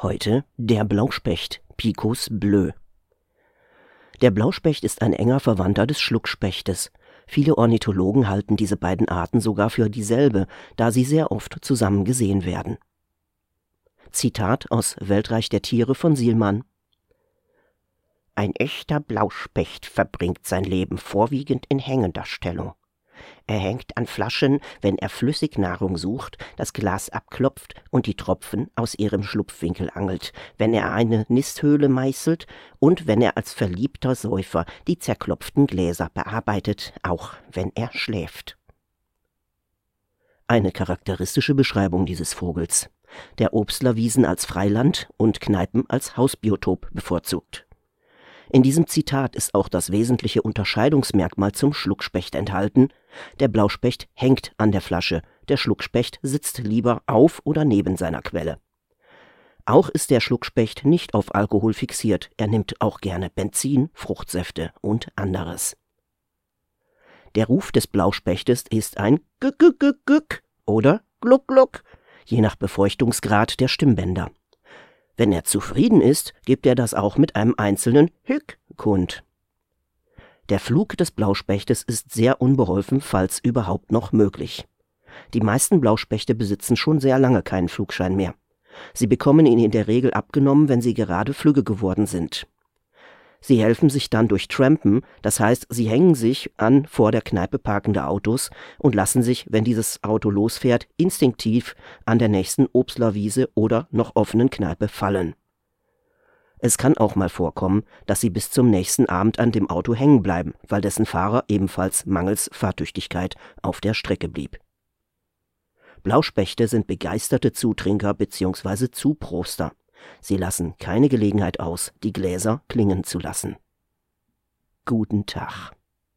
Heute der Blauspecht, Picus bleu. Der Blauspecht ist ein enger Verwandter des Schluckspechtes. Viele Ornithologen halten diese beiden Arten sogar für dieselbe, da sie sehr oft zusammen gesehen werden. Zitat aus Weltreich der Tiere von Sielmann Ein echter Blauspecht verbringt sein Leben vorwiegend in hängender Stellung. Er hängt an Flaschen, wenn er Flüssignahrung sucht, das Glas abklopft und die Tropfen aus ihrem Schlupfwinkel angelt, wenn er eine Nisthöhle meißelt und wenn er als verliebter Säufer die zerklopften Gläser bearbeitet, auch wenn er schläft. Eine charakteristische Beschreibung dieses Vogels. Der Obstlerwiesen als Freiland und Kneipen als Hausbiotop bevorzugt. In diesem Zitat ist auch das wesentliche Unterscheidungsmerkmal zum Schluckspecht enthalten. Der Blauspecht hängt an der Flasche, der Schluckspecht sitzt lieber auf oder neben seiner Quelle. Auch ist der Schluckspecht nicht auf Alkohol fixiert, er nimmt auch gerne Benzin, Fruchtsäfte und anderes. Der Ruf des Blauspechtes ist ein Gück, Gück, Gück, Gück oder Gluck, Gluck, je nach Befeuchtungsgrad der Stimmbänder. Wenn er zufrieden ist, gibt er das auch mit einem einzelnen Hück kund. Der Flug des Blauspechtes ist sehr unbeholfen, falls überhaupt noch möglich. Die meisten Blauspechte besitzen schon sehr lange keinen Flugschein mehr. Sie bekommen ihn in der Regel abgenommen, wenn sie gerade flügge geworden sind. Sie helfen sich dann durch Trampen, das heißt, sie hängen sich an vor der Kneipe parkende Autos und lassen sich, wenn dieses Auto losfährt, instinktiv an der nächsten Obstlerwiese oder noch offenen Kneipe fallen. Es kann auch mal vorkommen, dass sie bis zum nächsten Abend an dem Auto hängen bleiben, weil dessen Fahrer ebenfalls mangels Fahrtüchtigkeit auf der Strecke blieb. Blauspechte sind begeisterte Zutrinker bzw. Zuproster. Sie lassen keine Gelegenheit aus, die Gläser klingen zu lassen. Guten Tag.